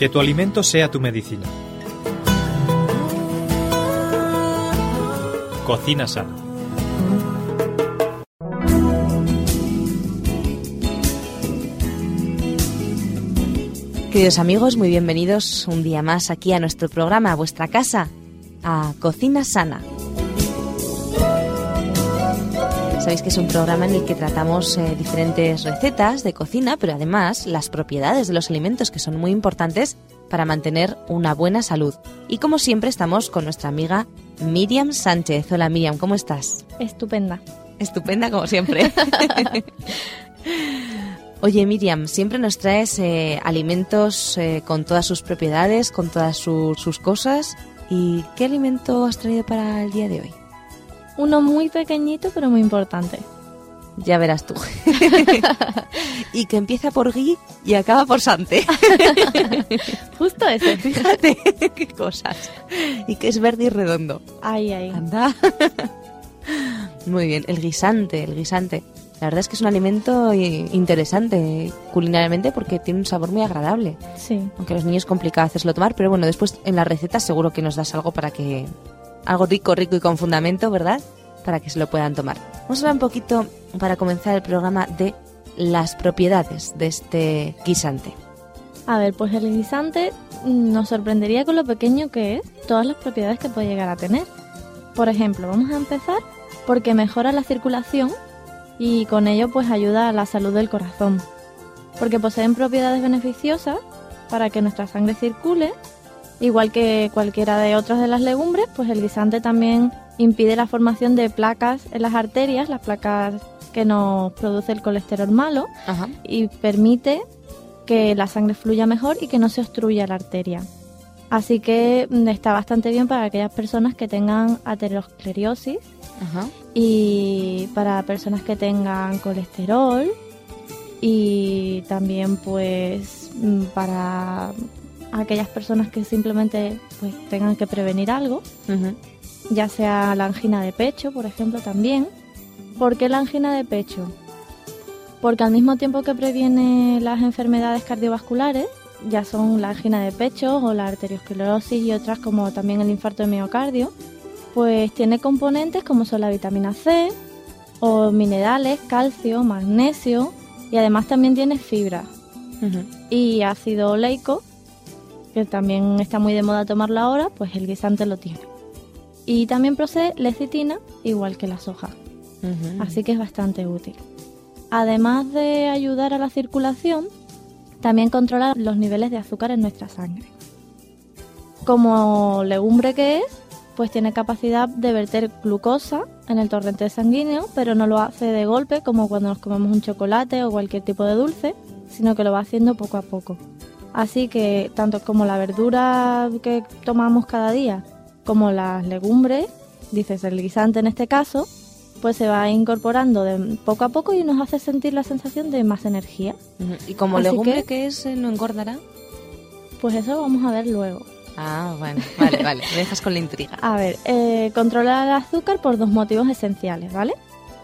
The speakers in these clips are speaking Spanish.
Que tu alimento sea tu medicina. Cocina sana. Queridos amigos, muy bienvenidos un día más aquí a nuestro programa, a vuestra casa, a Cocina Sana. Sabéis que es un programa en el que tratamos eh, diferentes recetas de cocina, pero además las propiedades de los alimentos que son muy importantes para mantener una buena salud. Y como siempre estamos con nuestra amiga Miriam Sánchez. Hola Miriam, ¿cómo estás? Estupenda. Estupenda como siempre. Oye Miriam, siempre nos traes eh, alimentos eh, con todas sus propiedades, con todas sus cosas. ¿Y qué alimento has traído para el día de hoy? Uno muy pequeñito pero muy importante. Ya verás tú. y que empieza por Gui y acaba por Sante. Justo ese. Fíjate qué cosas. Y que es verde y redondo. Ay, ay. Anda. Muy bien, el guisante, el guisante. La verdad es que es un alimento interesante culinariamente porque tiene un sabor muy agradable. Sí. Aunque a los niños es complicado hacerlo tomar, pero bueno, después en la receta seguro que nos das algo para que... Algo rico, rico y con fundamento, ¿verdad? Para que se lo puedan tomar. Vamos a hablar un poquito, para comenzar el programa, de las propiedades de este guisante. A ver, pues el guisante nos sorprendería con lo pequeño que es, todas las propiedades que puede llegar a tener. Por ejemplo, vamos a empezar porque mejora la circulación y con ello pues ayuda a la salud del corazón, porque poseen propiedades beneficiosas para que nuestra sangre circule, igual que cualquiera de otras de las legumbres, pues el guisante también impide la formación de placas en las arterias, las placas que nos produce el colesterol malo, y permite que la sangre fluya mejor y que no se obstruya la arteria. Así que mm, está bastante bien para aquellas personas que tengan aterosclerosis y para personas que tengan colesterol y también pues mm, para aquellas personas que simplemente pues tengan que prevenir algo, ya sea la angina de pecho, por ejemplo, también. ¿Por qué la angina de pecho? Porque al mismo tiempo que previene las enfermedades cardiovasculares, ya son la angina de pecho o la arteriosclerosis y otras como también el infarto de miocardio, pues tiene componentes como son la vitamina C o minerales, calcio, magnesio y además también tiene fibra y ácido oleico, que también está muy de moda tomarlo ahora, pues el guisante lo tiene. Y también procede lecitina, igual que la soja. Así que es bastante útil. Además de ayudar a la circulación, también controla los niveles de azúcar en nuestra sangre. Como legumbre que es, pues tiene capacidad de verter glucosa en el torrente sanguíneo, pero no lo hace de golpe como cuando nos comemos un chocolate o cualquier tipo de dulce, sino que lo va haciendo poco a poco. Así que tanto como la verdura que tomamos cada día, como las legumbres, dices el guisante en este caso, pues se va incorporando de poco a poco y nos hace sentir la sensación de más energía. ¿Y como legumbre que, es, no engordará? Pues eso vamos a ver luego. Ah, bueno, vale, vale, me dejas con la intriga. A ver, eh, controla el azúcar por dos motivos esenciales, ¿vale?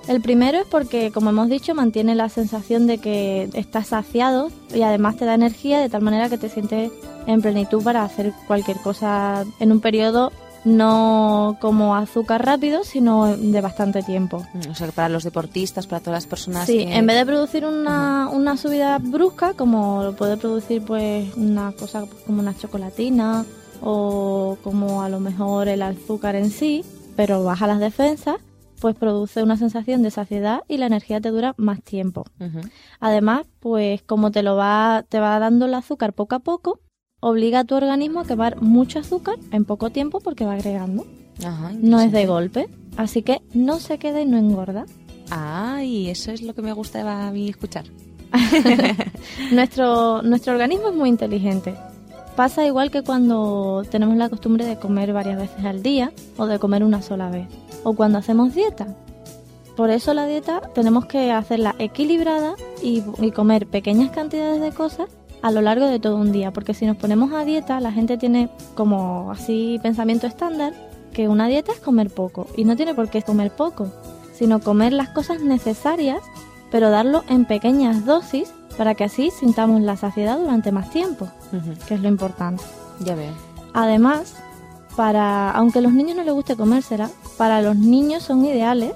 El primero es porque, como hemos dicho, mantiene la sensación de que estás saciado y además te da energía de tal manera que te sientes en plenitud para hacer cualquier cosa en un periodo no como azúcar rápido, sino de bastante tiempo. O sea, para los deportistas, para todas las personas. Sí, en vez de producir una, una subida brusca, como lo puede producir pues una cosa como una chocolatina o como a lo mejor el azúcar en sí, pero baja las defensas, pues produce una sensación de saciedad y la energía te dura más tiempo. Además, pues como te lo va, te va dando el azúcar poco a poco, obliga a tu organismo a quemar mucho azúcar en poco tiempo porque va agregando. no es de golpe, así que no se queda y no engorda. Ah, y eso es lo que me gusta a mí escuchar. nuestro, nuestro organismo es muy inteligente. Pasa igual que cuando tenemos la costumbre de comer varias veces al día o de comer una sola vez, o cuando hacemos dieta. Por eso la dieta tenemos que hacerla equilibrada y, y comer pequeñas cantidades de cosas a lo largo de todo un día, porque si nos ponemos a dieta, la gente tiene como así pensamiento estándar que una dieta es comer poco y no tiene por qué comer poco, sino comer las cosas necesarias, pero darlo en pequeñas dosis para que así sintamos la saciedad durante más tiempo, que es lo importante. Ya veo. Además, para aunque a los niños no les guste comérsela, para los niños son ideales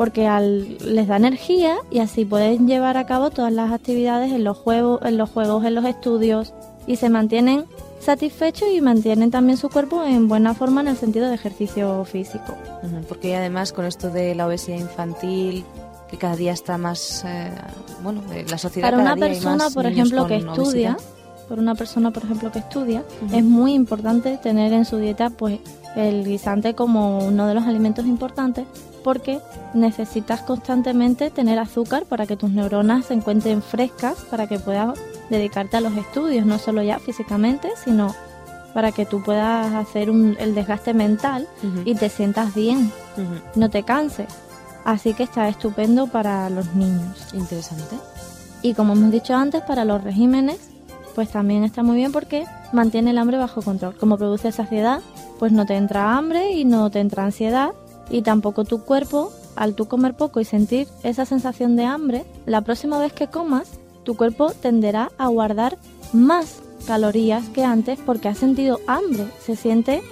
porque al- les da energía y así pueden llevar a cabo todas las actividades en los juegos, en los juegos, en los estudios y se mantienen satisfechos y mantienen también su cuerpo en buena forma en el sentido de ejercicio físico. Porque además con esto de la obesidad infantil, que cada día está más, eh, bueno, eh, la sociedad Para cada una día hay persona, más por ejemplo, que estudia, obesidad. por una persona, por ejemplo, que estudia, es muy importante tener en su dieta pues el guisante como uno de los alimentos importantes porque necesitas constantemente tener azúcar para que tus neuronas se encuentren frescas para que puedas dedicarte a los estudios, no solo ya físicamente, sino para que tú puedas hacer un- el desgaste mental y te sientas bien, no te canses. Así que está estupendo para los niños. Interesante. Y como hemos dicho antes, para los regímenes, pues también está muy bien porque mantiene el hambre bajo control. Como produce saciedad, pues no te entra hambre y no te entra ansiedad. Y tampoco tu cuerpo, al tú comer poco y sentir esa sensación de hambre, la próxima vez que comas, tu cuerpo tenderá a guardar más calorías que antes porque ha sentido hambre, se siente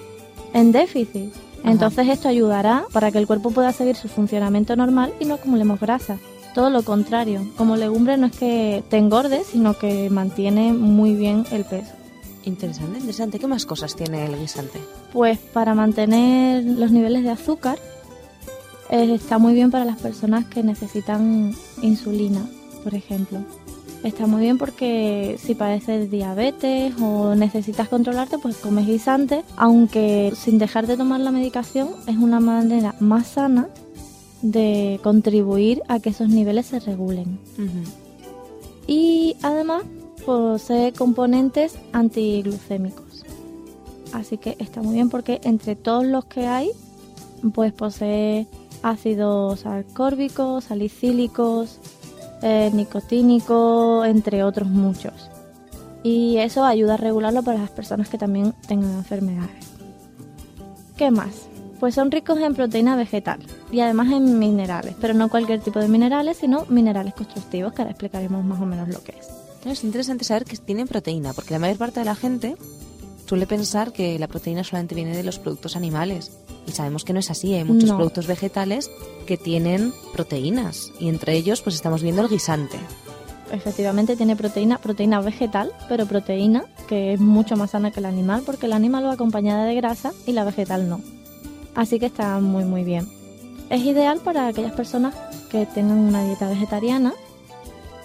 en déficit. Ajá. Entonces esto ayudará para que el cuerpo pueda seguir su funcionamiento normal y no acumulemos grasa. Todo lo contrario, como legumbre no es que te engordes, sino que mantiene muy bien el peso. Interesante, interesante. ¿Qué más cosas tiene el guisante? Pues para mantener los niveles de azúcar eh, está muy bien para las personas que necesitan insulina, por ejemplo. Está muy bien porque si padeces diabetes o necesitas controlarte, pues comes guisante, aunque sin dejar de tomar la medicación es una manera más sana de contribuir a que esos niveles se regulen. Y además posee componentes antiglucémicos. Así que está muy bien porque entre todos los que hay, pues posee ácidos ascórbicos, salicílicos, eh, nicotínico, entre otros muchos. Y eso ayuda a regularlo para las personas que también tengan enfermedades. ¿Qué más? Pues son ricos en proteína vegetal y además en minerales, pero no cualquier tipo de minerales, sino minerales constructivos, que ahora explicaremos más o menos lo que es. Es interesante saber que tienen proteína, porque la mayor parte de la gente suele pensar que la proteína solamente viene de los productos animales. Y sabemos que no es así, hay muchos No. productos vegetales que tienen proteínas. Y entre ellos, pues estamos viendo el guisante. Efectivamente tiene proteína, proteína vegetal, pero proteína que es mucho más sana que el animal, porque el animal va acompañada de grasa y la vegetal no. Así que está muy muy bien. Es ideal para aquellas personas que tengan una dieta vegetariana,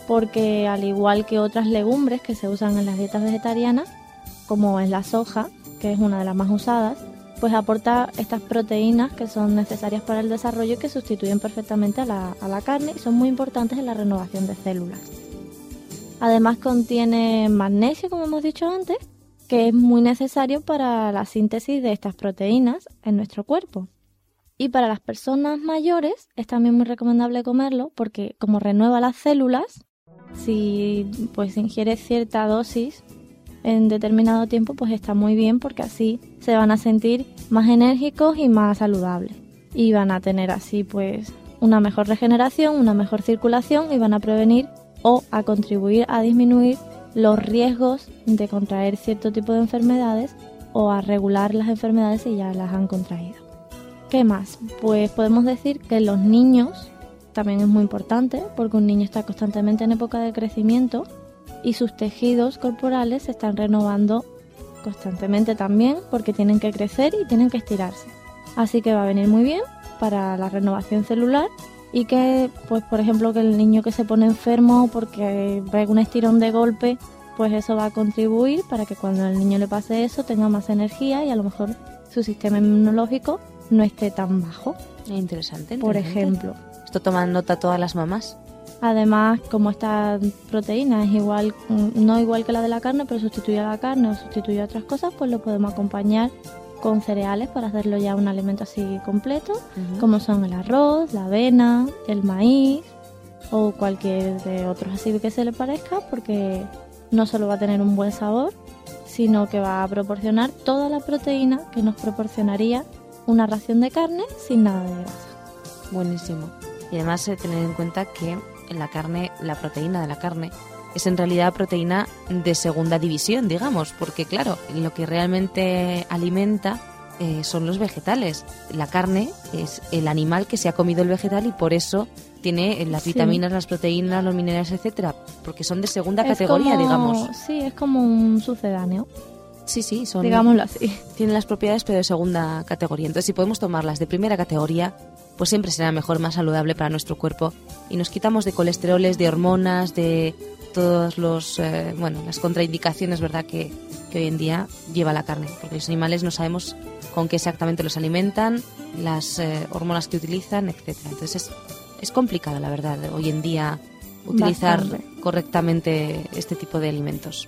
porque al igual que otras legumbres que se usan en las dietas vegetarianas, como es la soja, que es una de las más usadas, pues aporta estas proteínas que son necesarias para el desarrollo y que sustituyen perfectamente a la, a la carne y son muy importantes en la renovación de células. Además contiene magnesio, como hemos dicho antes, que es muy necesario para la síntesis de estas proteínas en nuestro cuerpo. Y para las personas mayores es también muy recomendable comerlo porque como renueva las células, si pues ingiere cierta dosis en determinado tiempo, pues está muy bien porque así se van a sentir más enérgicos y más saludables. Y van a tener así pues una mejor regeneración, una mejor circulación y van a prevenir o a contribuir a disminuir los riesgos de contraer cierto tipo de enfermedades o a regular las enfermedades si ya las han contraído. ¿Qué más? Pues podemos decir que los niños también es muy importante porque un niño está constantemente en época de crecimiento y sus tejidos corporales se están renovando constantemente también porque tienen que crecer y tienen que estirarse. Así que va a venir muy bien para la renovación celular y que, pues por ejemplo, que el niño que se pone enfermo porque pega un estirón de golpe, pues eso va a contribuir para que cuando al niño le pase eso tenga más energía y a lo mejor su sistema inmunológico no esté tan bajo, Interesante. por interesante. ejemplo. Esto toman nota todas las mamás. Además, como esta proteína es igual, no igual que la de la carne, pero sustituye a la carne o sustituye a otras cosas, pues lo podemos acompañar con cereales para hacerlo ya un alimento así completo, como son el arroz, la avena, el maíz o cualquier de otros así que se le parezca, porque no solo va a tener un buen sabor, sino que va a proporcionar toda la proteína que nos proporcionaría una ración de carne sin nada de grasa. Buenísimo. Y además tener en cuenta que en la carne, la proteína de la carne, es en realidad proteína de segunda división, digamos, porque claro, lo que realmente alimenta eh, son los vegetales. La carne es el animal que se ha comido el vegetal y por eso tiene las Sí. vitaminas, las proteínas, los minerales, etcétera, porque son de segunda Es categoría, como- digamos. Sí, es como un sucedáneo, Sí, sí, son digámoslo así. tienen las propiedades pero de segunda categoría. Entonces, si podemos tomarlas de primera categoría, pues siempre será mejor, más saludable para nuestro cuerpo y nos quitamos de colesteroles, de hormonas, de todos los eh, bueno, las contraindicaciones, ¿verdad? Que, que hoy en día lleva la carne, porque los animales no sabemos con qué exactamente los alimentan, las eh, hormonas que utilizan, etcétera. Entonces, es, es complicado, la verdad, hoy en día utilizar Bastante. correctamente este tipo de alimentos.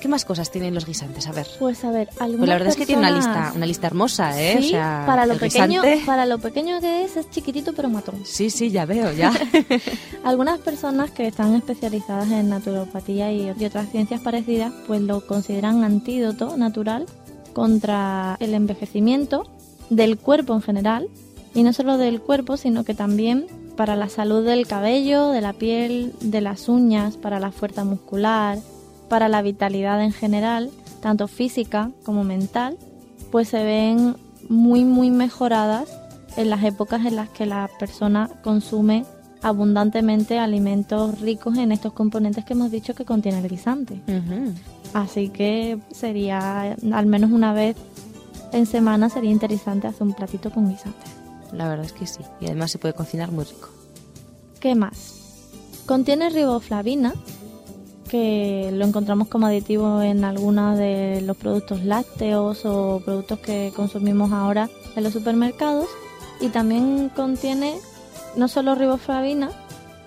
¿Qué más cosas tienen los guisantes? A ver. Pues a ver, algunas Pues la verdad es que tiene una lista, una lista hermosa, ¿eh? Sí, o sea, para lo pequeño, guisante- para lo pequeño que es, es chiquitito pero matón. Sí, sí, ya veo, ya. Algunas personas que están especializadas en naturopatía y, y otras ciencias parecidas, pues lo consideran antídoto natural contra el envejecimiento del cuerpo en general, y no solo del cuerpo, sino que también para la salud del cabello, de la piel, de las uñas, para la fuerza muscular, para la vitalidad en general, tanto física como mental, pues se ven muy muy mejoradas en las épocas en las que la persona consume abundantemente alimentos ricos en estos componentes que hemos dicho que contiene el guisante. Así que sería al menos una vez en semana sería interesante hacer un platito con guisante. La verdad es que sí. Y además se puede cocinar muy rico. ¿Qué más? Contiene riboflavina, que lo encontramos como aditivo en algunos de los productos lácteos o productos que consumimos ahora en los supermercados. Y también contiene no solo riboflavina,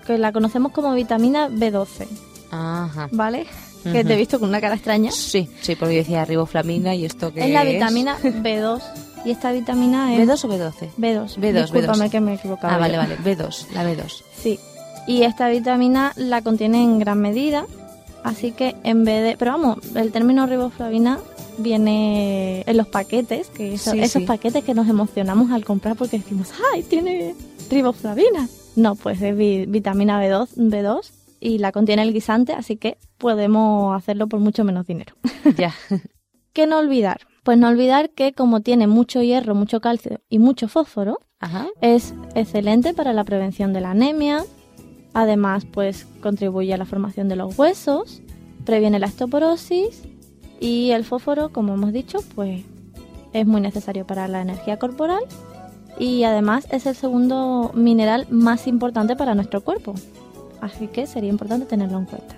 que la conocemos como vitamina B12, Ajá. ¿vale? Que te he visto con una cara extraña. Sí, sí, porque yo decía riboflamina y esto que Es la vitamina B2 y esta vitamina es ¿B2 o B12? B2. B2, Discúlpame B2. que me he equivocado. Ah, vale, yo. vale. B2, la B2. Sí. Y esta vitamina la contiene en gran medida, así que en vez de... Pero vamos, el término riboflavina viene en los paquetes, que eso- Sí, esos sí. paquetes que nos emocionamos al comprar porque decimos, ¡ay, tiene riboflavina! No, pues es vi- vitamina B2, B2 y la contiene el guisante, así que podemos hacerlo por mucho menos dinero. ya. ¿Qué no olvidar? Pues no olvidar que como tiene mucho hierro, mucho calcio y mucho fósforo, Ajá. es excelente para la prevención de la anemia. Además, pues contribuye a la formación de los huesos, previene la osteoporosis y el fósforo, como hemos dicho, pues es muy necesario para la energía corporal y además es el segundo mineral más importante para nuestro cuerpo. Así que sería importante tenerlo en cuenta.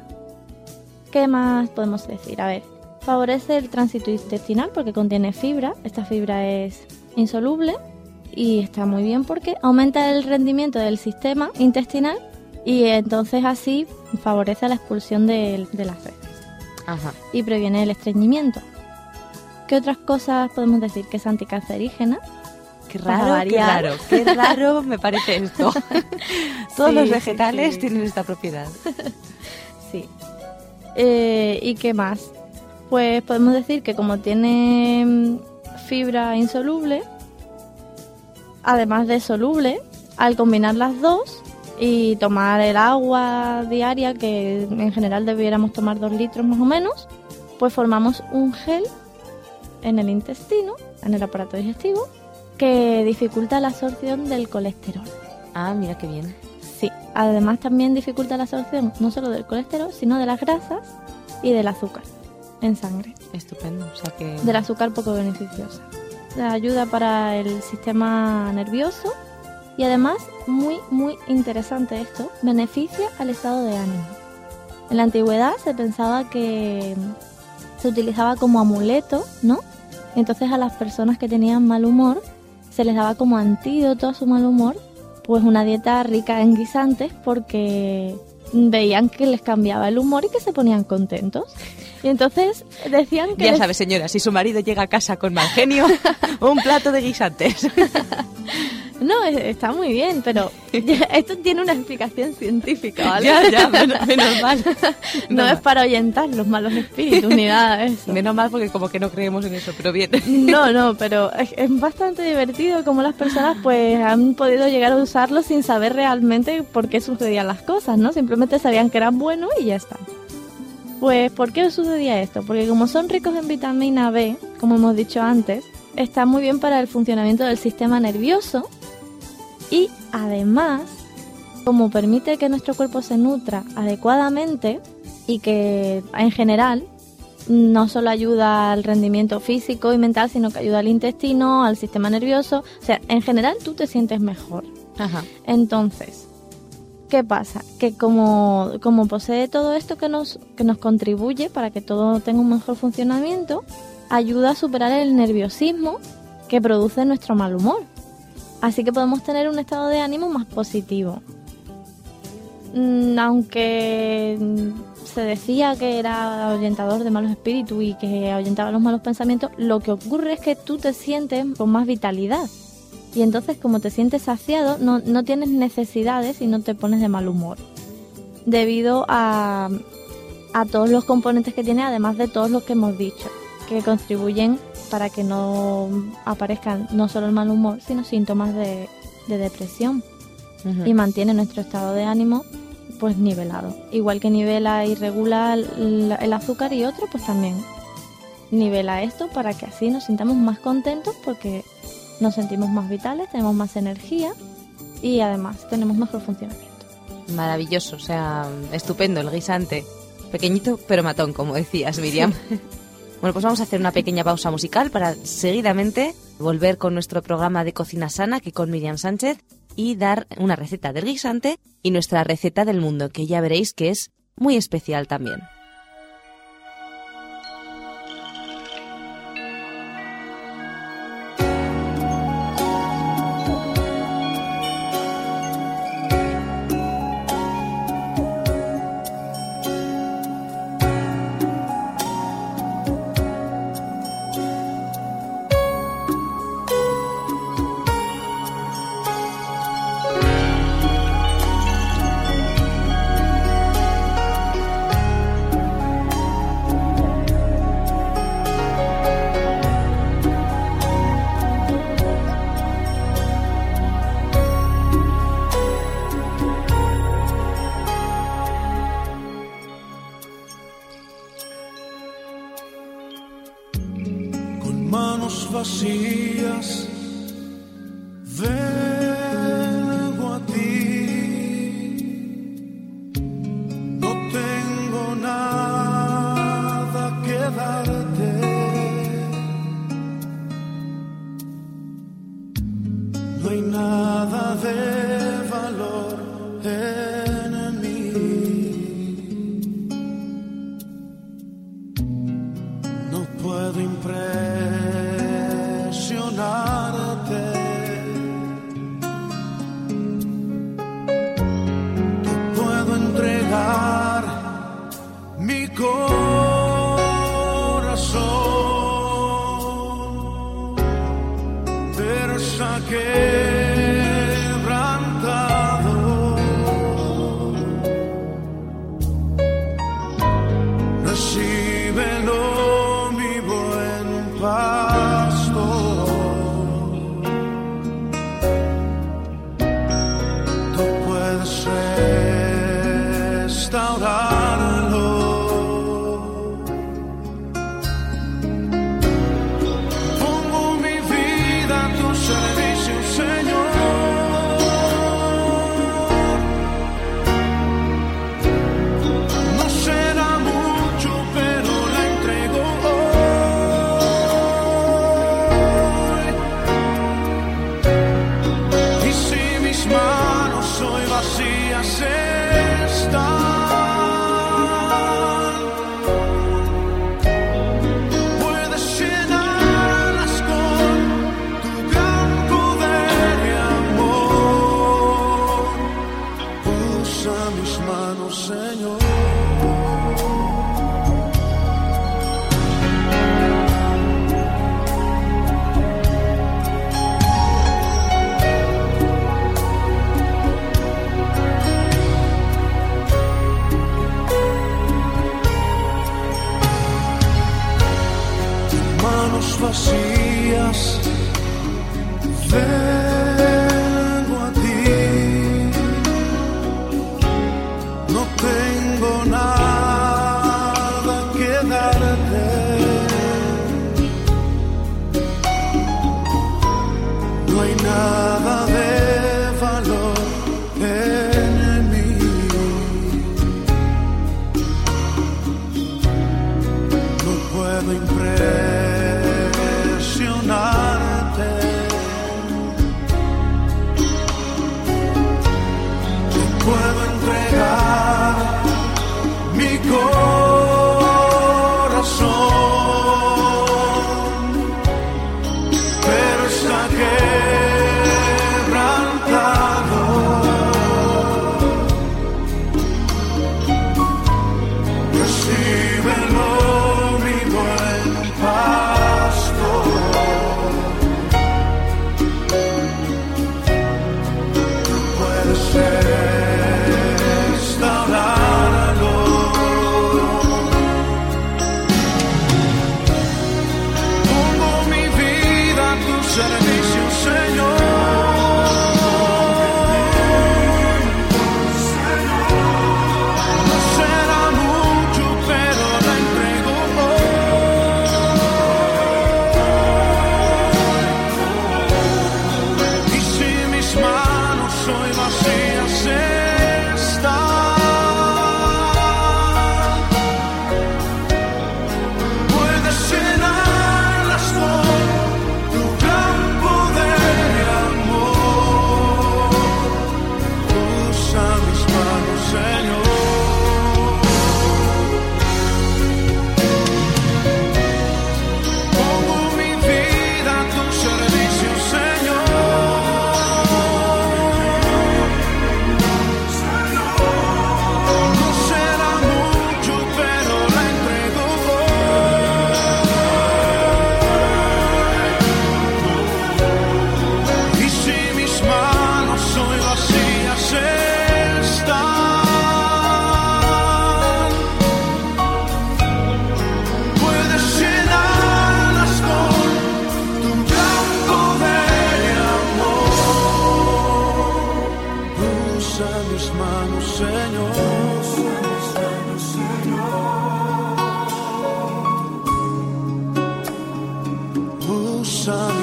¿Qué más podemos decir? A ver, favorece el tránsito intestinal porque contiene fibra. Esta fibra es insoluble y está muy bien porque aumenta el rendimiento del sistema intestinal y entonces así favorece la expulsión de, de las heces Ajá. y previene el estreñimiento. ¿Qué otras cosas podemos decir? Que es anticancerígena. Qué raro, qué raro, qué raro me parece esto. Todos Sí, los sí, vegetales sí. tienen esta propiedad. Sí. Eh, ¿Y qué más? Pues podemos decir que como tiene mm, fibra insoluble, además de soluble, al combinar las dos y tomar el agua diaria, que en general debiéramos tomar dos litros más o menos, pues formamos un gel en el intestino, en el aparato digestivo, que dificulta la absorción del colesterol. Ah, mira qué bien. Sí, además también dificulta la absorción no solo del colesterol, sino de las grasas y del azúcar en sangre, Estupendo. O sea que... del azúcar poco beneficiosa. La ayuda para el sistema nervioso y además, muy, muy interesante esto, beneficia al estado de ánimo. En la antigüedad se pensaba que se utilizaba como amuleto, ¿no? Entonces a las personas que tenían mal humor se les daba como antídoto a su mal humor, pues una dieta rica en guisantes porque veían que les cambiaba el humor y que se ponían contentos. Y entonces decían que Ya les- sabe, señora, si su marido llega a casa con mal genio, un plato de guisantes. No, es- está muy bien, pero esto tiene una explicación científica, ¿vale? ya, ya, menos, menos mal. No es para ahuyentar los malos espíritus ni nada de eso. mal. Menos mal porque como que no creemos en eso, pero bien. No, no, pero es, es bastante divertido cómo las personas pues han podido llegar a usarlo sin saber realmente por qué sucedían las cosas, ¿no? Simplemente sabían que eran buenos y ya está. Pues, ¿por qué sucedía esto? Porque como son ricos en vitamina B, como hemos dicho antes, está muy bien para el funcionamiento del sistema nervioso y además, como permite que nuestro cuerpo se nutra adecuadamente y que en general no solo ayuda al rendimiento físico y mental, sino que ayuda al intestino, al sistema nervioso, o sea, en general tú te sientes mejor. Ajá. Entonces, ¿qué pasa? Que como, como posee todo esto que nos, que nos contribuye para que todo tenga un mejor funcionamiento, ayuda a superar el nerviosismo que produce nuestro mal humor. Así que podemos tener un estado de ánimo más positivo. Mm, Aunque se decía que era ahuyentador de malos espíritus y que ahuyentaba los malos pensamientos, lo que ocurre es que tú te sientes con más vitalidad. Y entonces como te sientes saciado, no, no tienes necesidades y no te pones de mal humor. Debido a, a todos los componentes que tiene, además de todos los que hemos dicho, que contribuyen para que no aparezcan no solo el mal humor, sino síntomas de, de depresión. Y mantiene nuestro estado de ánimo pues nivelado. Igual que nivela y regula el, el azúcar y otro, pues también nivela esto para que así nos sintamos más contentos porque nos sentimos más vitales, tenemos más energía y además tenemos mejor funcionamiento. Maravilloso, o sea, estupendo el guisante. Pequeñito pero matón, como decías, Miriam. bueno, pues vamos a hacer una pequeña pausa musical para seguidamente volver con nuestro programa de cocina sana, que con Miriam Sánchez, y dar una receta del guisante y nuestra receta del mundo, que ya veréis que es muy especial también.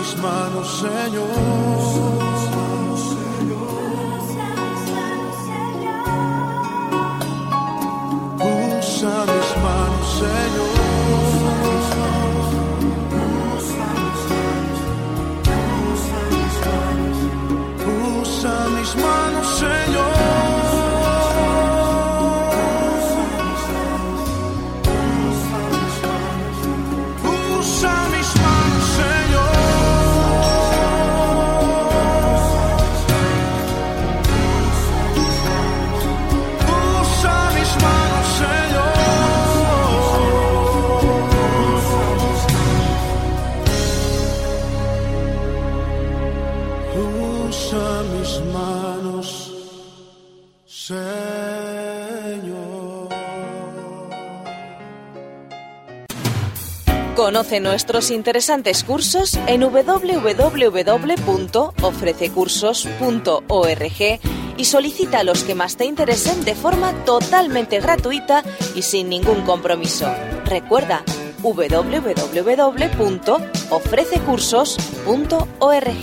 Mis manos, Señor. Conoce nuestros interesantes cursos en www.ofrececursos.org y solicita los que más te interesen de forma totalmente gratuita y sin ningún compromiso. Recuerda www.ofrececursos.org.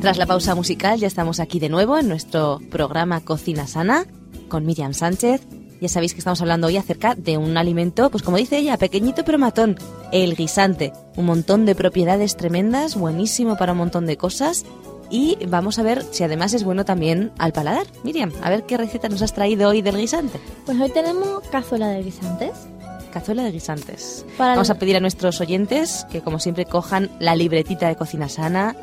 Tras la pausa musical ya estamos aquí de nuevo en nuestro programa Cocina Sana con Miriam Sánchez. Ya sabéis que estamos hablando hoy acerca de un alimento, pues como dice ella, pequeñito pero matón, el guisante. Un montón de propiedades tremendas, buenísimo para un montón de cosas. Y vamos a ver si además es bueno también al paladar. Miriam, a ver qué receta nos has traído hoy del guisante. Pues hoy tenemos cazuela de guisantes. Cazuela de guisantes. Para Vamos a pedir a nuestros oyentes que, como siempre, cojan la libretita de cocina sana,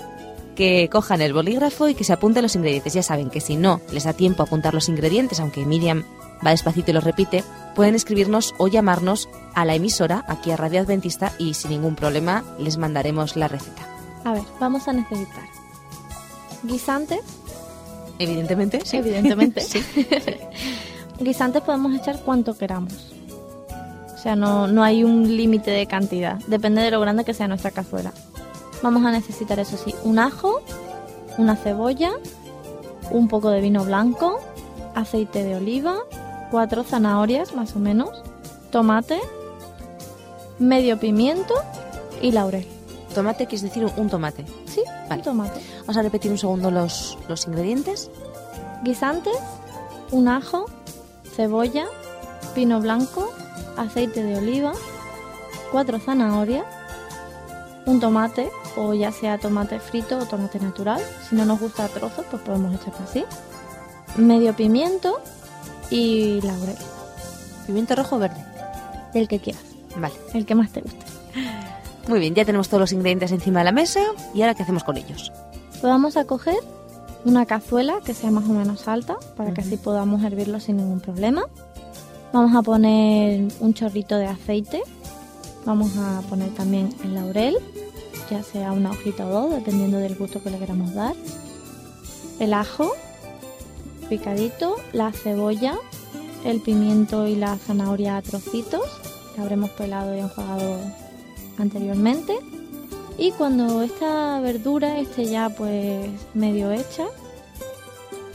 que cojan el bolígrafo y que se apunten los ingredientes. Ya saben que si no les da tiempo a apuntar los ingredientes, aunque Miriam va despacito y los repite, pueden escribirnos o llamarnos a la emisora, aquí a Radio Adventista, y sin ningún problema les mandaremos la receta. A ver, vamos a necesitar guisantes, Evidentemente, sí. evidentemente. Sí. guisantes podemos echar cuanto queramos. O sea, no, no hay un límite de cantidad. Depende de lo grande que sea nuestra cazuela. Vamos a necesitar, eso sí, un ajo, una cebolla, un poco de vino blanco, aceite de oliva, cuatro zanahorias más o menos, tomate, medio pimiento y laurel. Tomate, que es decir, un- tomate. Sí, Vale. un tomate. Vamos a repetir un segundo los, los ingredientes. Guisantes, un ajo, cebolla, pino blanco, aceite de oliva, cuatro zanahorias, un tomate, o ya sea tomate frito o tomate natural. Si no nos gusta a trozos, pues podemos echarlo así. Medio pimiento y laurel, Pimiento rojo o verde. el que quieras, Vale. el que más te guste. Muy bien, ya tenemos todos los ingredientes encima de la mesa. ¿Y ahora qué hacemos con ellos? Pues vamos a coger una cazuela que sea más o menos alta para que así podamos hervirlo sin ningún problema. Vamos a poner un chorrito de aceite. Vamos a poner también el laurel, ya sea una hojita o dos, dependiendo del gusto que le queramos dar. El ajo picadito, la cebolla, el pimiento y la zanahoria a trocitos, que habremos pelado y enjuagado anteriormente. Y cuando esta verdura esté ya pues medio hecha,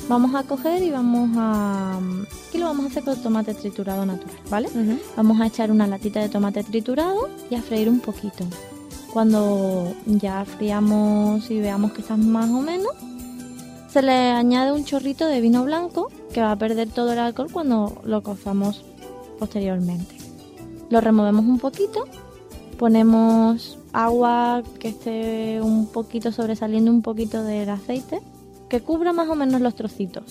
vamos a coger y vamos a... Aquí lo vamos a hacer con tomate triturado natural, ¿vale? Vamos a echar una latita de tomate triturado y a freír un poquito. Cuando ya friamos y veamos que están más o menos, se le añade un chorrito de vino blanco que va a perder todo el alcohol cuando lo cozamos posteriormente. Lo removemos un poquito, ponemos agua que esté un poquito sobresaliendo un poquito del aceite, que cubra más o menos los trocitos.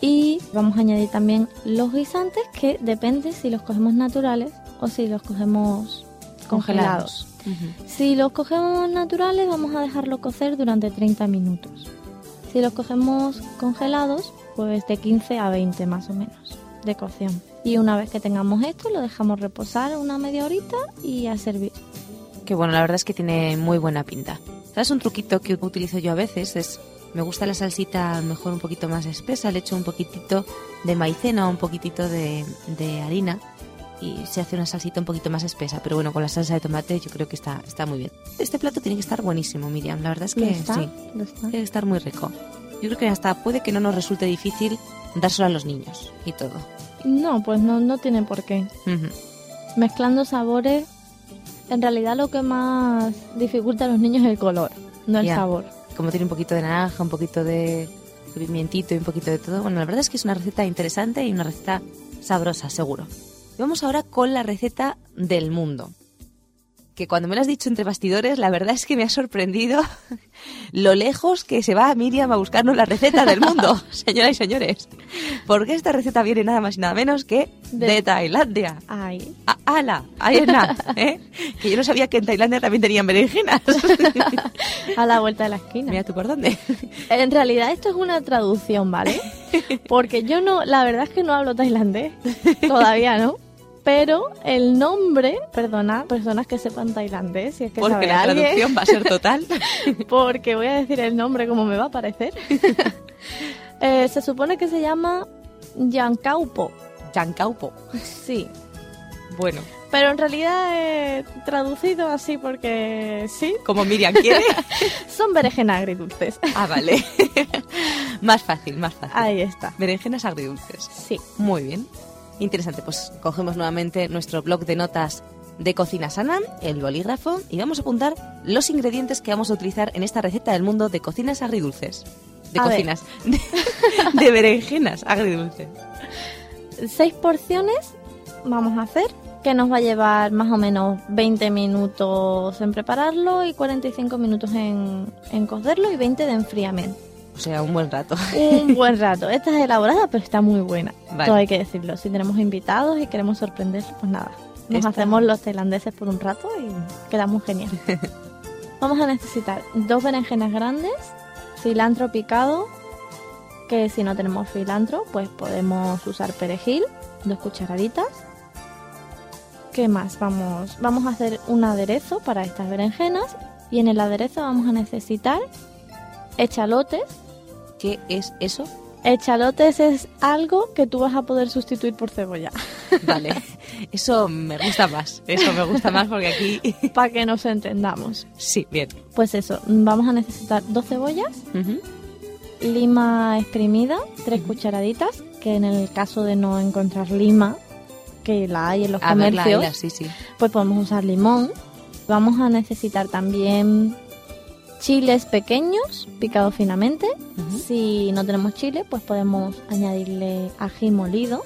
Y vamos a añadir también los guisantes que depende si los cogemos naturales o si los cogemos congelados. Si los cogemos naturales vamos a dejarlo cocer durante 30 minutos. Si los cogemos congelados, pues de 15 a 20 más o menos de cocción. Y una vez que tengamos esto, lo dejamos reposar una media horita y a servir. Que bueno, la verdad es que tiene muy buena pinta. ¿Sabes un truquito que utilizo yo a veces? Es, me gusta la salsita a lo mejor un poquito más espesa, le echo un poquitito de maicena o un poquitito de, de harina y se hace una salsita un poquito más espesa. Pero bueno, con la salsa de tomate yo creo que está, está muy bien. Este plato tiene que estar buenísimo, Miriam. La verdad es ¿Lo que está? sí, ¿Lo está? tiene que estar muy rico. Yo creo que hasta puede que no nos resulte difícil dárselo a los niños y todo. No, pues no, no tiene por qué. Ujú. Mezclando sabores, en realidad lo que más dificulta a los niños es el color, no el sabor. Como tiene un poquito de naranja, un poquito de pimientito y un poquito de todo. Bueno, la verdad es que es una receta interesante y una receta sabrosa, seguro. Y vamos ahora con la receta del mundo. Que cuando me lo has dicho entre bastidores, la verdad es que me ha sorprendido lo lejos que se va Miriam a buscarnos la receta del mundo, señoras y señores. Porque esta receta viene nada más y nada menos que de, De- Tailandia. Ay, Ah, ¡Hala! Ahí es nada, ¿eh? Que yo no sabía que en Tailandia también tenían berenjenas. a la vuelta de la esquina. Mira tú por dónde. En realidad esto es una traducción, ¿vale? Porque yo no, la verdad es que no hablo tailandés, todavía no. Pero el nombre, perdona, personas que sepan tailandés, si es que Porque sabe la alguien, traducción va a ser total. porque voy a decir el nombre como me va a parecer. Eh, se supone que se llama Yankaupo, Chancaupo. sí. Bueno, Pero en realidad he traducido así porque sí, como Miriam quiere. son berenjenas agridulces. Ah, vale. más fácil, más fácil. Ahí está. Berenjenas agridulces. Sí. Muy bien. Interesante. Pues cogemos nuevamente nuestro blog de notas de cocina sana, el bolígrafo, y vamos a apuntar los ingredientes que vamos a utilizar en esta receta del mundo de cocinas agridulces. De A cocinas. De, de berenjenas agridulces. seis porciones vamos a hacer, que nos va a llevar más o menos 20 minutos en prepararlo y 45 minutos en, en cocerlo y 20 de enfriamiento. O sea, un buen rato. Un buen rato. Esta es elaborada, pero está muy buena. Vale. Todo hay que decirlo. Si tenemos invitados y queremos sorprenderlos, pues nada. Nos Esta- hacemos los tailandeses por un rato y quedamos genial. Vamos a necesitar dos berenjenas grandes, cilantro picado, que si no tenemos cilantro, pues podemos usar perejil, dos cucharaditas. ¿Qué más? Vamos, vamos a hacer un aderezo para estas berenjenas y en el aderezo vamos a necesitar echalotes. ¿Qué es eso? Echalotes es algo que tú vas a poder sustituir por cebolla. Vale. Eso me gusta más. Eso me gusta más porque aquí... para que nos entendamos. Sí, bien. Pues eso, vamos a necesitar dos cebollas, lima exprimida, tres cucharaditas, que en el caso de no encontrar lima, que la hay en los A ver, la comercios, isla, sí, sí. pues podemos usar limón. Vamos a necesitar también chiles pequeños, picados finamente. Si no tenemos chile, pues podemos añadirle ají molido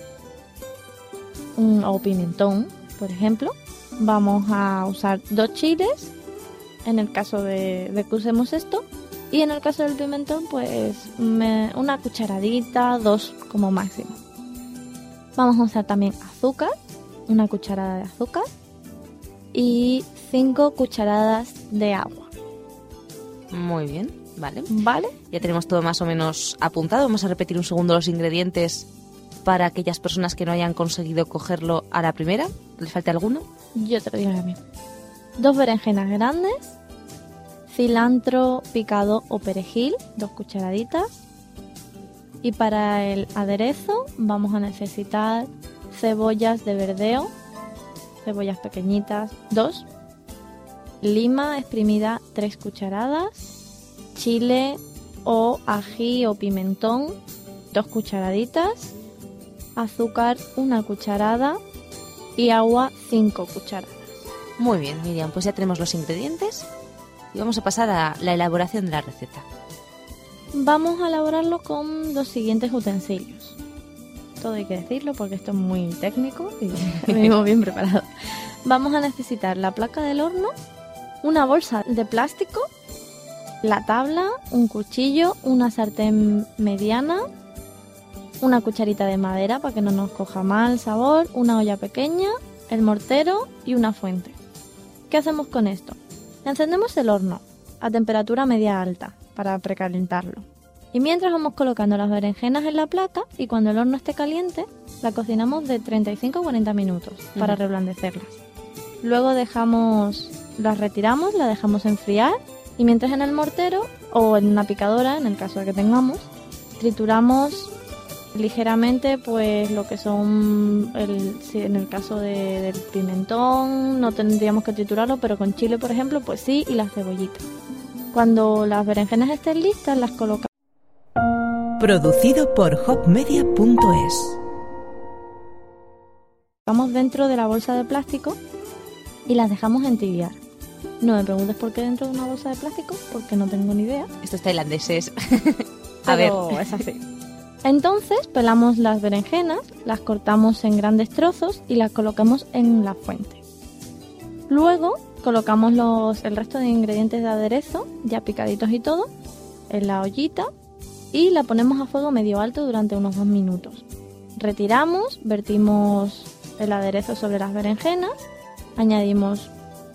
un- o pimentón, por ejemplo. Vamos a usar dos chiles en el caso de, de que usemos esto. Y en el caso del pimentón, pues me- una cucharadita, dos como máximo. Vamos a usar también azúcar, una cucharada de azúcar y cinco cucharadas de agua. Muy bien, vale. ¿Vale? Ya tenemos todo más o menos apuntado. Vamos a repetir un segundo los ingredientes para aquellas personas que no hayan conseguido cogerlo a la primera. ¿Les falta alguno? Yo te lo digo mismo. Dos berenjenas grandes, cilantro picado o perejil, dos cucharaditas. Y para el aderezo vamos a necesitar cebollas de verdeo, cebollas pequeñitas, dos. Lima exprimida, tres cucharadas. Chile o ají o pimentón, dos cucharaditas. Azúcar, una cucharada y agua 5 cucharadas. Muy bien, Miriam, pues ya tenemos los ingredientes y vamos a pasar a la elaboración de la receta. Vamos a elaborarlo con los siguientes utensilios. Todo hay que decirlo porque esto es muy técnico y venimos bien preparados. Vamos a necesitar la placa del horno, una bolsa de plástico, la tabla, un cuchillo, una sartén mediana, una cucharita de madera para que no nos coja mal sabor, una olla pequeña, el mortero y una fuente. ¿Qué hacemos con esto? Encendemos el horno a temperatura media alta para precalentarlo. Y mientras vamos colocando las berenjenas en la placa y cuando el horno esté caliente, la cocinamos de 35 a 40 minutos para Ujú. reblandecerlas. Luego dejamos, las retiramos, las dejamos enfriar y mientras en el mortero o en una picadora, en el caso de que tengamos, trituramos ligeramente pues lo que son el, si en el caso de- del pimentón no tendríamos que triturarlo pero con chile por ejemplo pues sí y las cebollitas cuando las berenjenas estén listas las colocamos Producido por hopmedia.es. Vamos dentro de la bolsa de plástico y las dejamos entibiar. No me preguntes por qué dentro de una bolsa de plástico, porque no tengo ni idea. Estos tailandeses. A ver. es así. Entonces pelamos las berenjenas, las cortamos en grandes trozos y las colocamos en la fuente. Luego colocamos los, el resto de ingredientes de aderezo, ya picaditos y todo, en la ollita y la ponemos a fuego medio alto durante unos dos minutos. Retiramos, vertimos el aderezo sobre las berenjenas, añadimos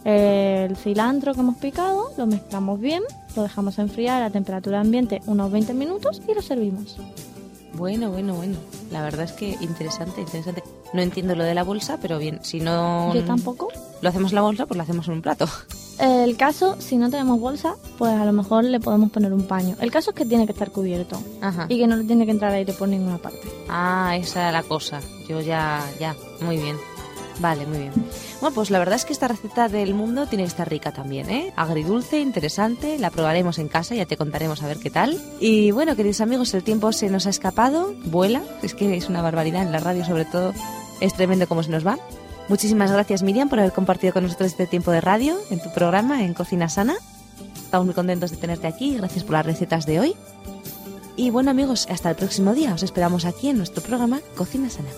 el cilantro que hemos picado, lo mezclamos bien, lo dejamos enfriar a temperatura ambiente unos 20 minutos y lo servimos. Bueno, bueno, bueno. La verdad es que interesante, interesante. No entiendo lo de la bolsa, pero bien, si no Yo tampoco. lo hacemos en la bolsa, pues lo hacemos en un plato. El caso, si no tenemos bolsa, pues a lo mejor le podemos poner un paño. El caso es que tiene que estar cubierto Ajá. y que no le tiene que entrar aire por ninguna parte. Ah, esa era la cosa. Yo ya, ya, muy bien. Vale, muy bien. Bueno, pues la verdad es que esta receta del mundo tiene que estar rica también, ¿eh? Agridulce, interesante, la probaremos en casa, ya te contaremos a ver qué tal. Y bueno, queridos amigos, el tiempo se nos ha escapado, vuela, es que es una barbaridad en la radio sobre todo, es tremendo cómo se nos va. Muchísimas gracias Miriam por haber compartido con nosotros este tiempo de radio en tu programa en Cocina Sana. Estamos muy contentos de tenerte aquí, gracias por las recetas de hoy. Y bueno amigos, hasta el próximo día, os esperamos aquí en nuestro programa Cocina Sana.